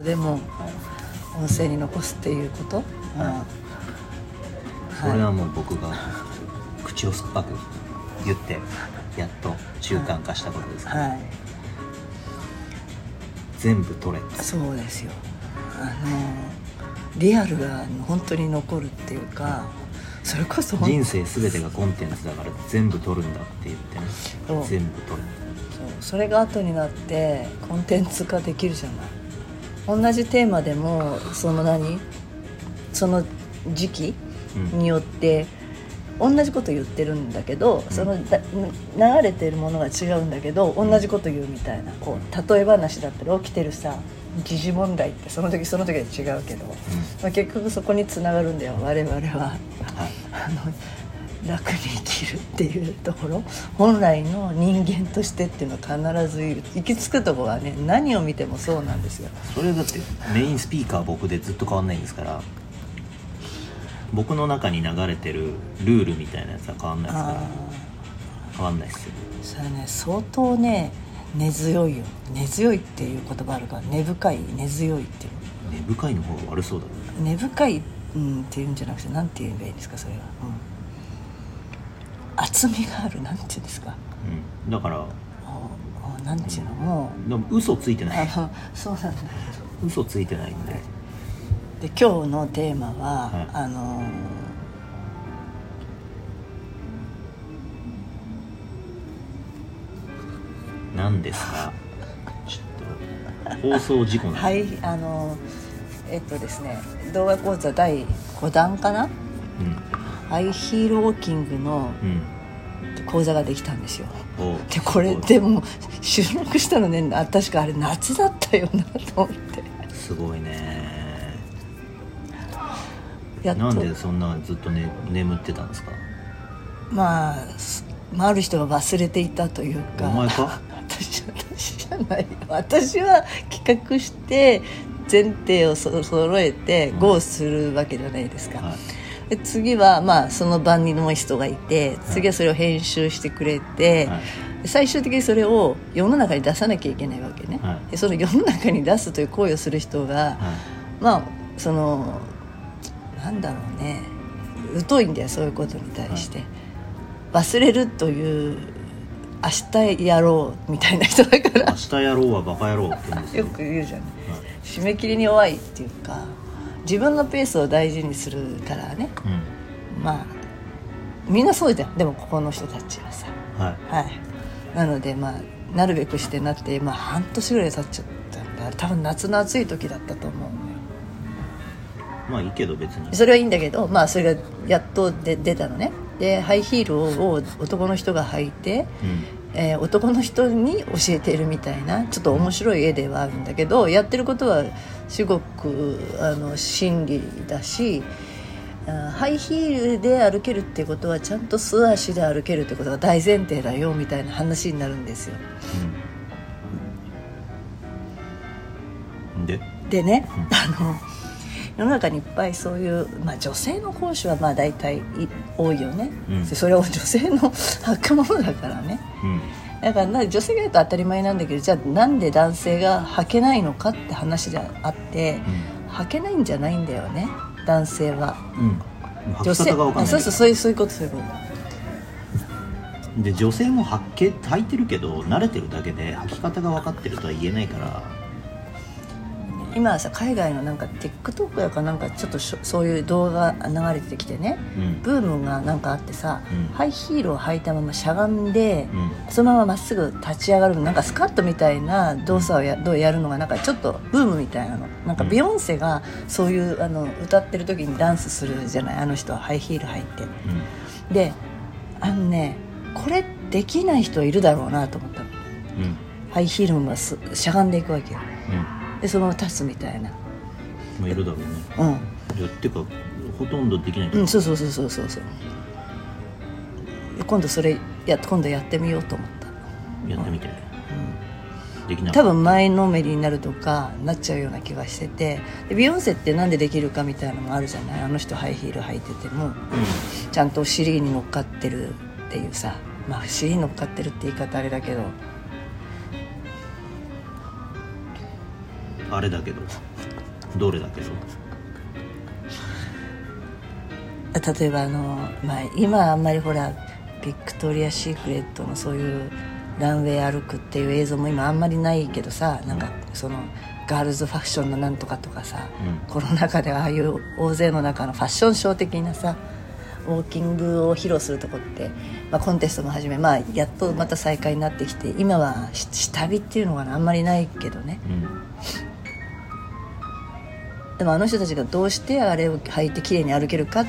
でも音声に残すっていうこと、うん。はいこれはもう僕が口を酸っぱく言ってやっと習慣化したことですから、はい。全部取れ。そうですよ。あのリアルが本当に残るっていうかそれこそ本人生全てがコンテンツだから全部取るんだって言ってね。全部取るそう。それが後になってコンテンツ化できるじゃない同じテーマでもその何？その時期うん。によって同じこと言ってるんだけど、そのだ流れてるものが違うんだけど同じこと言うみたいなこう例え話だったら起きてるさ時事問題ってその時その時は違うけど、まあ、結局そこにつながるんだよ我々は。はい。あの楽に生きるっていうところ本来の人間としてっていうのは必ずいる。行き着くところはね何を見てもそうなんですよ。それだってメインスピーカー僕でずっと変わんないんですから。僕の中に流れてるルールみたいなやつは変わんないですから。あ変わんないですよ。あそれね相当ね根強いよ。根強いっていう言葉あるから根深い根強いっていう。根深いの方が悪そうだね。根深い、うん、っていうんじゃなくて何て言えばいいんですかそれは、うん、厚みがあるなんていうんですか。うん。だから。なんていうのもでも嘘ついてうない。あのそうなんだ嘘ついてないんで。で今日のテーマは、はい。あの何ですか。ちょっと放送事故なんで。はいあのえっとですね動画講座第5弾かなハイヒールウォーキングのうん。うん講座ができたんですよ。おう。でこれでも収録したのねあ確かあれ夏だったよなと思って。すごいね。やなんでそんなずっと、ね、眠ってたんですか？まあすまあある人が忘れていたというか。お前か？私私じゃない。よ私は企画して前提をそ揃えて GO するわけじゃないですか、はいで次はまあその番にの人がいて次はそれを編集してくれて、はい。で最終的にそれを世の中に出さなきゃいけないわけね、はい。でその世の中に出すという行為をする人が、はまあそのなんだろうね。疎いんだよそういうことに対して、忘れるという明日やろうみたいな人だかいら。明日やろうはバカ野郎って言うんですよ。よく言うじゃない。締め切りに弱いっていうか自分のペースを大事にするからね。うん。まあみんなそうじゃん。でもここの人たちはさ。はい。はい。なのでまあなるべくしてなって、まあ、半年ぐらい経っちゃったんだ。多分夏の暑い時だったと思うのよ。まあいいけど別に。それはいいんだけどまあそれがやっとで出たのね。でハイヒールを男の人が履いて、うんえー男の人に教えているみたいなちょっと面白い絵ではあるんだけどやってることはすごくあの真理だしあハイヒールで歩けるってことはちゃんと素足で歩けるってことが大前提だよみたいな話になるんですよ。うん。ででね、あの世の中にいっぱいそういう、まあ、女性の講師はまあ大体い多いよね、うん。それは女性の履くものだからね。うん。だからな女性がやると当たり前なんだけどじゃあなんで男性が履けないのかって話であって、履けないんじゃないんだよね。男性は。うん。女性方が分かんない。そうそうそういうそういうことそういうこで女性も履け履いてるけど慣れてるだけで履き方が分かってるとは言えないから。と今はさ海外のなんか TikTok やかなんかちょっとそういう動画流れてきてね。うん。ブームがなんかあってさ、うん。ハイヒールを履いたまましゃがんで、うん。そのまままっすぐ立ち上がるなんかスカットみたいな動作をやどうやるのがなんかちょっとブームみたいなの。なんかうん。ビヨンセがそういうあの歌ってる時にダンスするじゃない？あの人はハイヒール履いて。うん。であのねこれできない人いるだろうなと思ったの。うん。ハイヒールもすしゃがんでいくわけよ。うんでそのまま立つみたいな。まあいるだろうね。うん。いやってかほとんどできないうん、そうそうそうそうそうそう。今度それや今度やってみようと思った、やってみて。できな多分前のめりになるとかなっちゃうような気がしてて。でビヨンセってなんでできるかみたいなのもあるじゃない？あの人ハイヒール履いてても。ちゃんとお尻に乗っかってるっていうさ。まあお尻に乗っかってるって言い方あれだけどあれだけど。どれだけそう例えばあの、まあ、今あんまりほらビクトリア・シークレットのそういうランウェイ歩くっていう映像も今あんまりないけどさなんかそのガールズファッションのなんとかとかさ、うん。コロナ禍でああいう大勢の中のファッションショー的なさウォーキングを披露するとこって、まあ、コンテストも始め、まあ、やっとまた再開になってきて今はし下火っていうのがあんまりないけどね。うんでもあの人たちがどうしてあれを履いて綺麗に歩けるかっ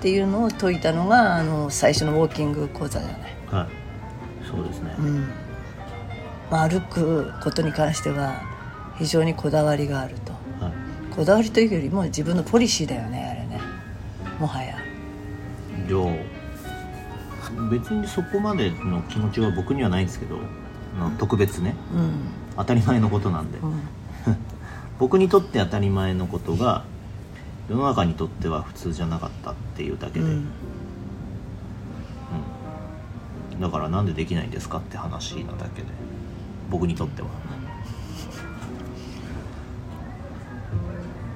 ていうのを説いたのがあの最初のウォーキング講座じゃない、はい。そうですね、うん。まあ、歩くことに関しては非常にこだわりがあると。はい。こだわりというよりも自分のポリシーだよねあれね。もはや。じゃあ別にそこまでの気持ちは僕にはないんですけど特別ね。うん。当たり前のことなんで、うん 僕にとって当たり前のことが世の中にとっては普通じゃなかったっていうだけで、うん。うん。だからなんでできないんですかって話なだけで。僕にとっては。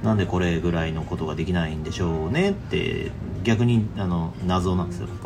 なんでこれぐらいのことができないんでしょうねって逆にあの謎なんですよ